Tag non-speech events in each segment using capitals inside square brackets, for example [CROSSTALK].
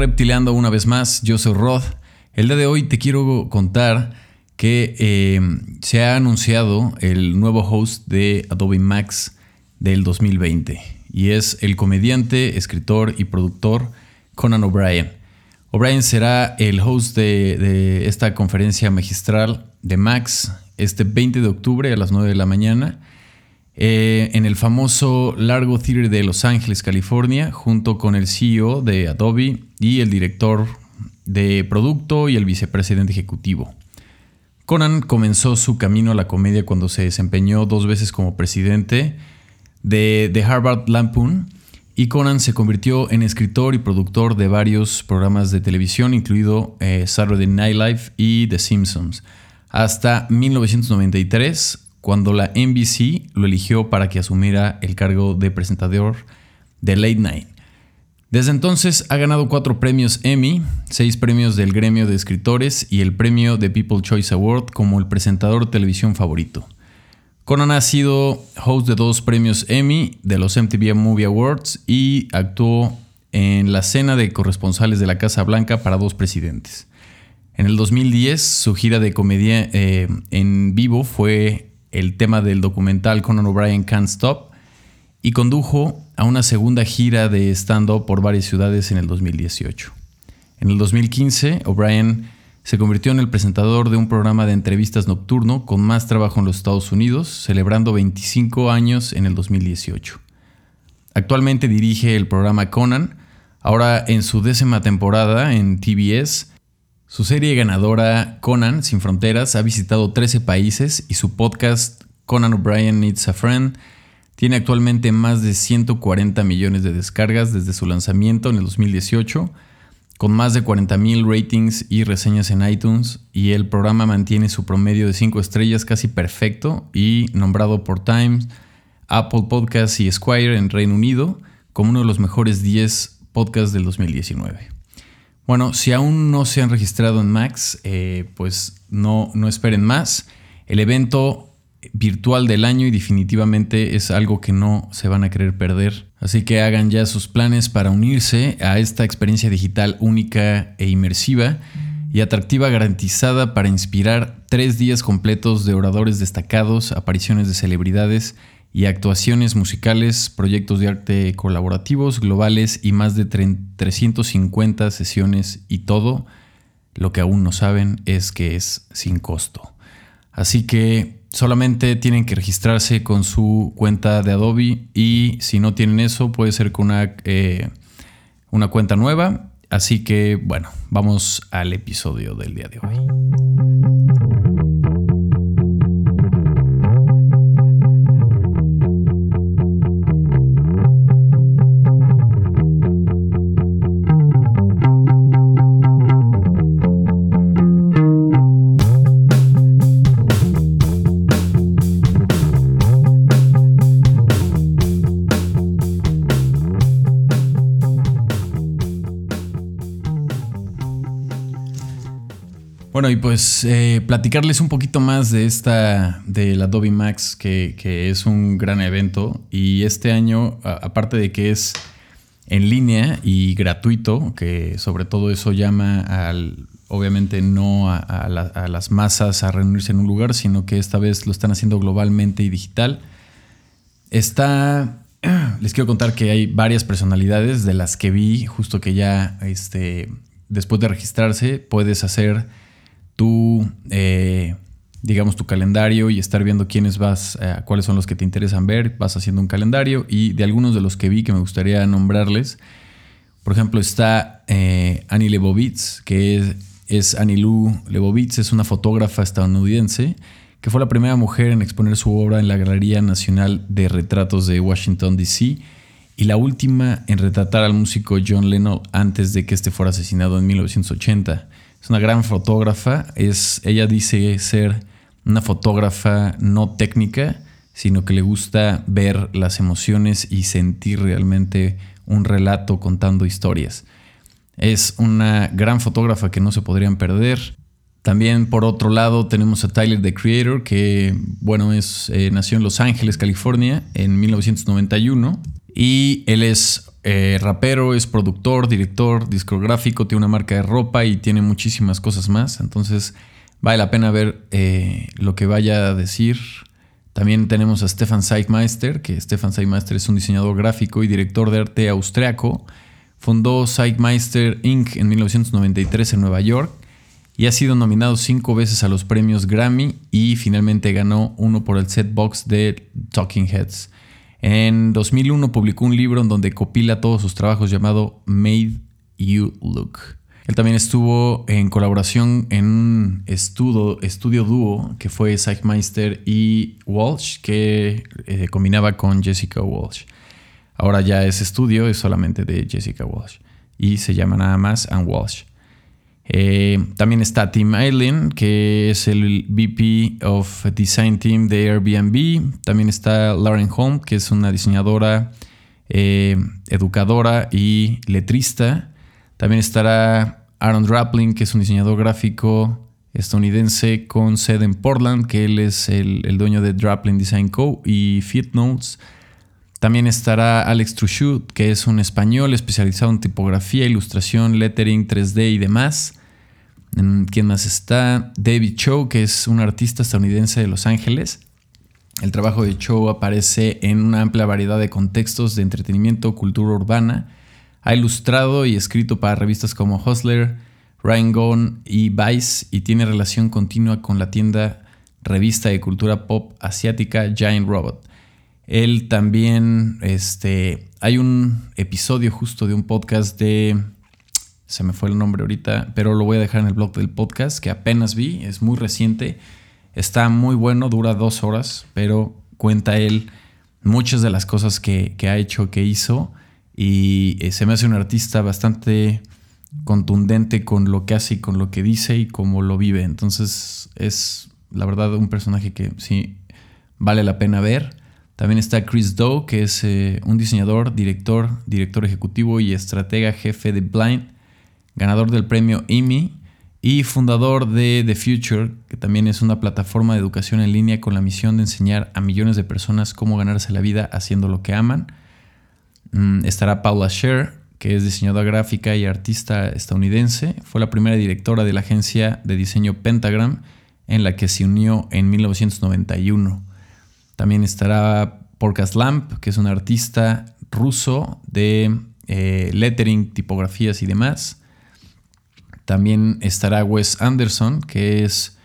Reptileando una vez más, yo soy Rod. El día de hoy te quiero contar que eh, se ha anunciado el nuevo host de Adobe Max del 2020 y es el comediante, escritor y productor Conan O'Brien. O'Brien será el host de, de, esta conferencia magistral de Max este 20 de octubre a las 9 de la mañana eh, en el famoso Largo Theater de Los Ángeles, California, junto con el CEO de Adobe y el director de producto y el vicepresidente ejecutivo. Conan comenzó su camino a la comedia cuando se desempeñó dos veces como presidente de, de Harvard Lampoon y Conan se convirtió en escritor y productor de varios programas de televisión, incluido eh, Saturday Night Live y The Simpsons, hasta 1993 cuando la NBC lo eligió para que asumiera el cargo de presentador de Late Night. Desde entonces ha ganado cuatro premios Emmy, seis premios del gremio de escritores y el premio de People Choice Award como el presentador de televisión favorito. Conan ha sido host de dos premios Emmy de los MTV Movie Awards y actuó en la cena de corresponsales de la Casa Blanca para dos presidentes. En el 2010, su gira de comedia eh, en vivo fue el tema del documental Conan O'Brien Can't Stop y condujo a una segunda gira de stand-up por varias ciudades en el 2018. En el 2015, O'Brien se convirtió en el presentador de un programa de entrevistas nocturno con más trabajo en los Estados Unidos, celebrando 25 años en el 2018. Actualmente dirige el programa Conan, ahora en su décima temporada en TBS, su serie ganadora Conan Sin Fronteras ha visitado 13 países y su podcast Conan O'Brien Needs a Friend tiene actualmente más de 140 millones de descargas desde su lanzamiento en el 2018, con más de 40.000 ratings y reseñas en iTunes, y el programa mantiene su promedio de 5 estrellas casi perfecto y nombrado por Times, Apple Podcasts y Squire en Reino Unido como uno de los mejores 10 podcasts del 2019. Bueno, si aún no se han registrado en Max, eh, pues no, no esperen más. El evento virtual del año y definitivamente es algo que no se van a querer perder. Así que hagan ya sus planes para unirse a esta experiencia digital única e inmersiva y atractiva garantizada para inspirar tres días completos de oradores destacados, apariciones de celebridades y actuaciones musicales, proyectos de arte colaborativos globales y más de 350 sesiones y todo lo que aún no saben es que es sin costo. Así que solamente tienen que registrarse con su cuenta de Adobe y si no tienen eso puede ser con una, eh, una cuenta nueva. Así que bueno, vamos al episodio del día de hoy. Bueno, y pues eh, platicarles un poquito más de esta, del Adobe Max, que, es un gran evento. Y este año, aparte de que es en línea y gratuito, que sobre todo eso llama al, obviamente no a, las masas a reunirse en un lugar, sino que esta vez lo están haciendo globalmente y digital. Está, [CLEARS THROAT] les quiero contar que hay varias personalidades de las que vi, justo que ya, este, después de registrarse, puedes hacer tu, eh, digamos, tu calendario y estar viendo quiénes vas, eh, cuáles son los que te interesan ver, vas haciendo un calendario y de algunos de los que vi que me gustaría nombrarles, por ejemplo, está eh, Annie Lebovitz, que es, es Annie Lou Lebovitz, es una fotógrafa estadounidense que fue la primera mujer en exponer su obra en la Galería Nacional de Retratos de Washington, D.C., y la última en retratar al músico John Lennon antes de que este fuera asesinado en 1980. Es una gran fotógrafa. Es, ella dice ser una fotógrafa no técnica, sino que le gusta ver las emociones y sentir realmente un relato contando historias. Es una gran fotógrafa que no se podrían perder. También por otro lado tenemos a Tyler the Creator, que bueno, es, eh, nació en Los Ángeles, California, en 1991. Y él es eh, rapero, es productor, director, discográfico, tiene una marca de ropa y tiene muchísimas cosas más. Entonces vale la pena ver eh, lo que vaya a decir. También tenemos a Stefan Seigmeister, que Stefan Seigmeister es un diseñador gráfico y director de arte austriaco. Fundó Seigmeister Inc. en 1993 en Nueva York y ha sido nominado cinco veces a los premios Grammy y finalmente ganó uno por el set box de Talking Heads. En 2001 publicó un libro en donde copila todos sus trabajos llamado Made You Look. Él también estuvo en colaboración en un estudio, dúo que fue Meister y Walsh, que eh, combinaba con Jessica Walsh. Ahora ya ese estudio es solamente de Jessica Walsh y se llama nada más Ann Walsh. Eh, también está Tim Eileen, que es el VP of Design Team de Airbnb. También está Lauren Holm, que es una diseñadora, eh, educadora y letrista. También estará Aaron Draplin, que es un diseñador gráfico estadounidense con sede en Portland, que él es el, dueño de Draplin Design Co. y Fit Notes. También estará Alex Truchut, que es un español especializado en tipografía, ilustración, lettering, 3D y demás. ¿Quién más está? David Cho, que es un artista estadounidense de Los Ángeles. El trabajo de Cho aparece en una amplia variedad de contextos de entretenimiento, cultura urbana. Ha ilustrado y escrito para revistas como Hustler, Ryan Gone y Vice y tiene relación continua con la tienda revista de cultura pop asiática Giant Robot. Él también, este, hay un episodio justo de un podcast de se me fue el nombre ahorita, pero lo voy a dejar en el blog del podcast que apenas vi, es muy reciente, está muy bueno, dura dos horas, pero cuenta él muchas de las cosas que, ha hecho, que hizo, y eh, se me hace un artista bastante contundente con lo que hace y con lo que dice y cómo lo vive. Entonces es la verdad un personaje que sí vale la pena ver. También está Chris Doe, que es eh, un diseñador, director, director ejecutivo y estratega jefe de Blind ganador del premio Emmy y fundador de The Future, que también es una plataforma de educación en línea con la misión de enseñar a millones de personas cómo ganarse la vida haciendo lo que aman. Mm, estará Paula Scher, que es diseñadora gráfica y artista estadounidense. Fue la primera directora de la agencia de diseño Pentagram, en la que se unió en 1991. También estará Porcas Lamp, que es un artista ruso de eh, lettering, tipografías y demás. También estará Wes Anderson, que es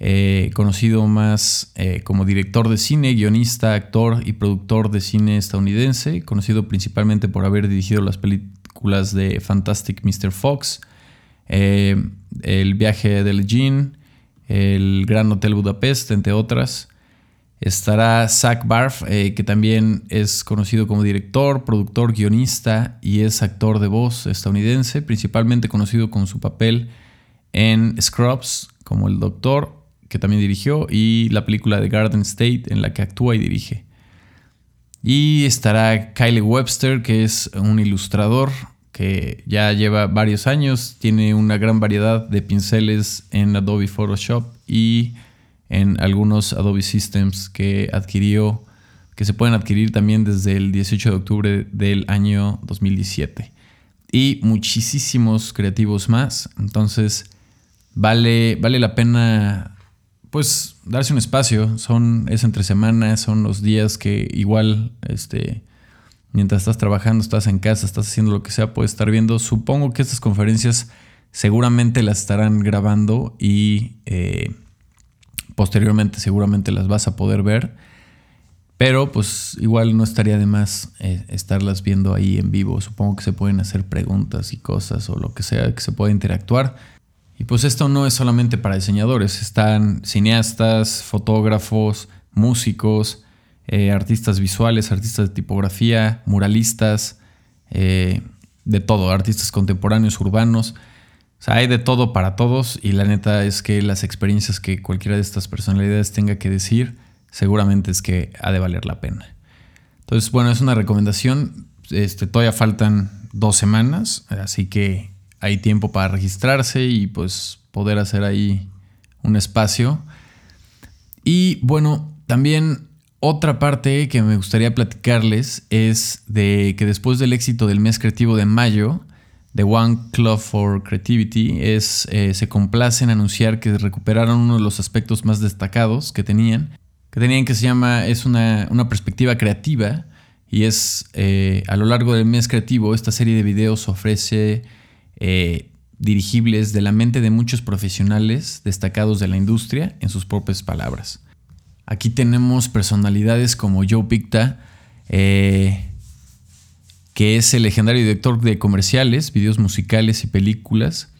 eh, conocido más eh, como director de cine, guionista, actor y productor de cine estadounidense, conocido principalmente por haber dirigido las películas de Fantastic Mr. Fox, eh, El viaje del Jean, El Gran Hotel Budapest, entre otras. Estará Zach Barf, eh, que también es conocido como director, productor, guionista y es actor de voz estadounidense, principalmente conocido con su papel en Scrubs como el doctor, que también dirigió, y la película de Garden State en la que actúa y dirige. Y estará Kylie Webster, que es un ilustrador que ya lleva varios años, tiene una gran variedad de pinceles en Adobe Photoshop y en algunos Adobe Systems que adquirió, que se pueden adquirir también desde el 18 de octubre del año 2017. Y muchísimos creativos más. Entonces, vale, vale la pena pues darse un espacio. Son, es entre semanas, son los días que igual, este, mientras estás trabajando, estás en casa, estás haciendo lo que sea, puedes estar viendo. Supongo que estas conferencias seguramente las estarán grabando y eh, Posteriormente seguramente las vas a poder ver. Pero pues igual no estaría de más eh, estarlas viendo ahí en vivo. Supongo que se pueden hacer preguntas y cosas o lo que sea, que se pueda interactuar. Y pues esto no es solamente para diseñadores, están cineastas, fotógrafos, músicos, eh, artistas visuales, artistas de tipografía, muralistas, eh, de todo, artistas contemporáneos, urbanos sea, hay de todo para todos y la neta es que las experiencias que cualquiera de estas personalidades tenga que decir, seguramente es que ha de valer la pena. Entonces, bueno, es una recomendación. Este, todavía faltan dos semanas, así que hay tiempo para registrarse y pues poder hacer ahí un espacio. Y bueno, también otra parte que me gustaría platicarles es de que después del éxito del mes creativo de mayo, The One Club for Creativity, es, eh, se complace en anunciar que recuperaron uno de los aspectos más destacados que tenían, que tenían que se llama, es una, perspectiva creativa y es eh, a lo largo del mes creativo, esta serie de videos ofrece eh, dirigibles de la mente de muchos profesionales destacados de la industria en sus propias palabras. Aquí tenemos personalidades como Joe Picta, eh, que es el legendario director de comerciales, videos musicales y películas.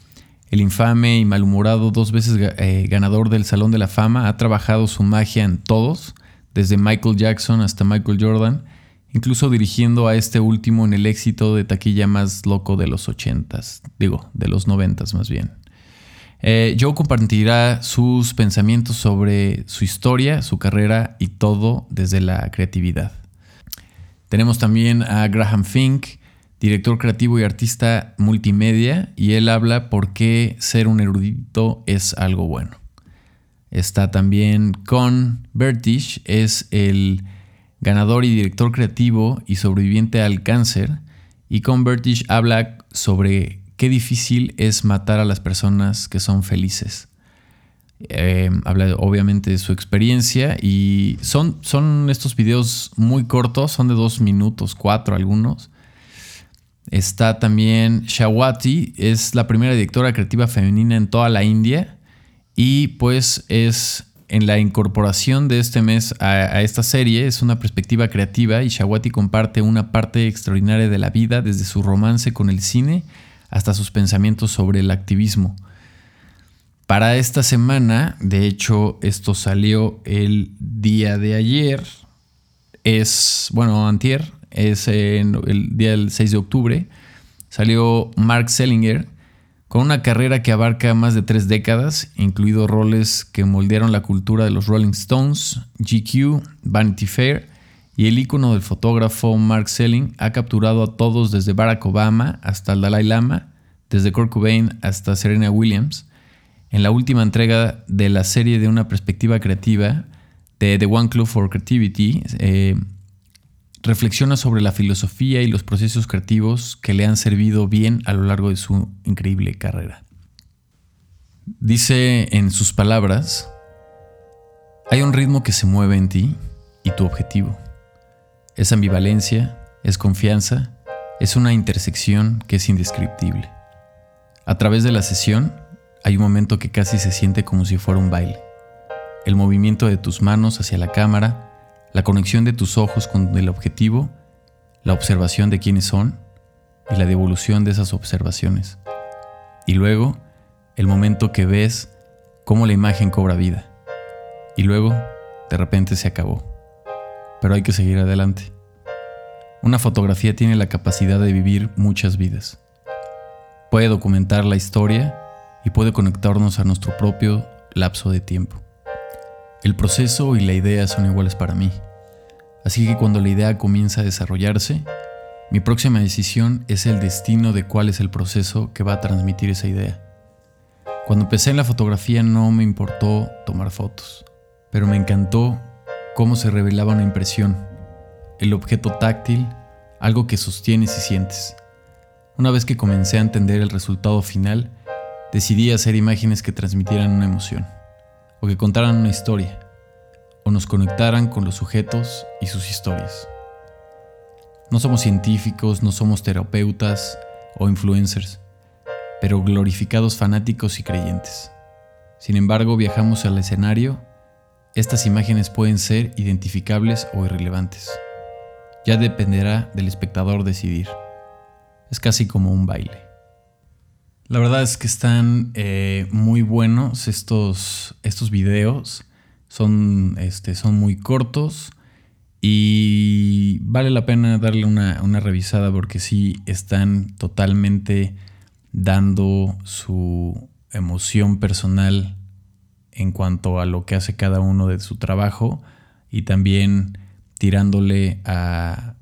El infame y malhumorado, dos veces eh, ganador del Salón de la Fama, ha trabajado su magia en todos, desde Michael Jackson hasta Michael Jordan, incluso dirigiendo a este último en el éxito de taquilla más loco de los ochentas, digo, de los noventas más bien. Eh, Joe compartirá sus pensamientos sobre su historia, su carrera y todo desde la creatividad. Tenemos también a Graham Fink, director creativo y artista multimedia, y él habla por qué ser un erudito es algo bueno. Está también con Bertish, es el ganador y director creativo y sobreviviente al cáncer, y con Bertish habla sobre qué difícil es matar a las personas que son felices. Eh, habla obviamente de su experiencia y son, son estos videos muy cortos, son de dos minutos, cuatro algunos. Está también Shawati, es la primera directora creativa femenina en toda la India y pues es en la incorporación de este mes a, a, esta serie es una perspectiva creativa y Shawati comparte una parte extraordinaria de la vida desde su romance con el cine hasta sus pensamientos sobre el activismo. Para esta semana, de hecho, esto salió el día de ayer, es, bueno, antier, es el día del 6 de octubre, salió Mark Sellinger con una carrera que abarca más de tres décadas, incluidos roles que moldearon la cultura de los Rolling Stones, GQ, Vanity Fair, y el ícono del fotógrafo Mark Selling ha capturado a todos desde Barack Obama hasta el Dalai Lama, desde Kurt Cobain hasta Serena Williams. En la última entrega de la serie de una perspectiva creativa de The One Club for Creativity, eh, reflexiona sobre la filosofía y los procesos creativos que le han servido bien a lo largo de su increíble carrera. Dice en sus palabras, hay un ritmo que se mueve en ti y tu objetivo. Es ambivalencia, es confianza, es una intersección que es indescriptible. A través de la sesión hay un momento que casi se siente como si fuera un baile. El movimiento de tus manos hacia la cámara, la conexión de tus ojos con el objetivo, la observación de quiénes son y la devolución de esas observaciones. Y luego, el momento que ves cómo la imagen cobra vida. Y luego, de repente se acabó pero hay que seguir adelante. Una fotografía tiene la capacidad de vivir muchas vidas. Puede documentar la historia y puede conectarnos a nuestro propio lapso de tiempo. El proceso y la idea son iguales para mí. Así que cuando la idea comienza a desarrollarse, mi próxima decisión es el destino de cuál es el proceso que va a transmitir esa idea. Cuando empecé en la fotografía no me importó tomar fotos, pero me encantó cómo se revelaba una impresión, el objeto táctil, algo que sostienes y sientes. Una vez que comencé a entender el resultado final, decidí hacer imágenes que transmitieran una emoción, o que contaran una historia, o nos conectaran con los sujetos y sus historias. No somos científicos, no somos terapeutas o influencers, pero glorificados fanáticos y creyentes. Sin embargo, viajamos al escenario estas imágenes pueden ser identificables o irrelevantes. Ya dependerá del espectador decidir. Es casi como un baile. La verdad es que están eh, muy buenos estos, estos videos. Son, este, son muy cortos y vale la pena darle una, una revisada porque sí están totalmente dando su emoción personal en cuanto a lo que hace cada uno de su trabajo y también tirándole a,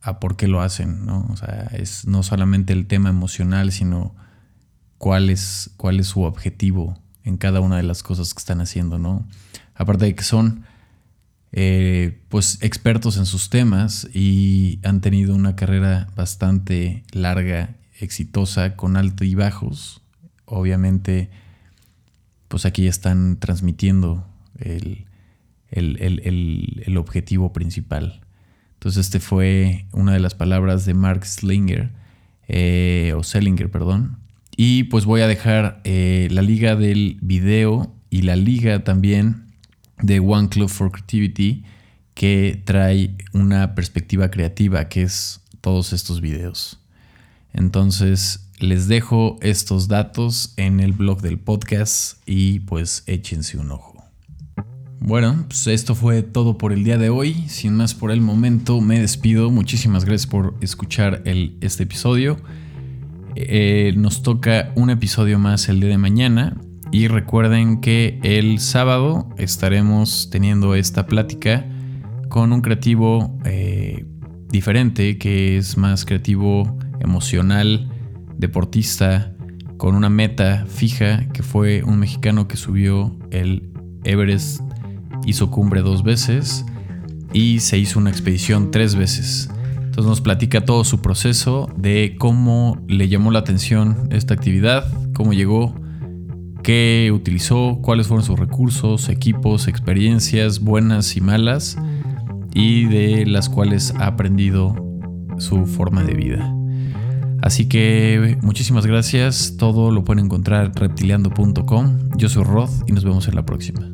a por qué lo hacen, ¿no? O sea, es no solamente el tema emocional, sino cuál es, cuál es su objetivo en cada una de las cosas que están haciendo, ¿no? Aparte de que son eh, pues expertos en sus temas y han tenido una carrera bastante larga, exitosa, con altos y bajos. Obviamente, pues aquí están transmitiendo el, el, objetivo principal. Entonces, este fue una de las palabras de Mark Slinger, eh, o Sellinger, perdón. Y pues voy a dejar eh, la liga del video y la liga también de One Club for Creativity que trae una perspectiva creativa que es todos estos videos. Entonces les dejo estos datos en el blog del podcast y pues échense un ojo. Bueno, pues esto fue todo por el día de hoy. Sin más por el momento, me despido. Muchísimas gracias por escuchar el, este episodio. Eh, nos toca un episodio más el día de mañana. Y recuerden que el sábado estaremos teniendo esta plática con un creativo eh, diferente, que es más creativo, emocional, deportista, con una meta fija, que fue un mexicano que subió el Everest, hizo cumbre dos veces y se hizo una expedición tres veces. Nos platica todo su proceso de cómo le llamó la atención esta actividad, cómo llegó qué utilizó, cuáles fueron sus recursos, equipos, experiencias buenas y malas, y de las cuales ha aprendido su forma de vida. Así que muchísimas gracias, todo lo pueden encontrar reptiliando.com. Yo soy Rod y nos vemos en la próxima.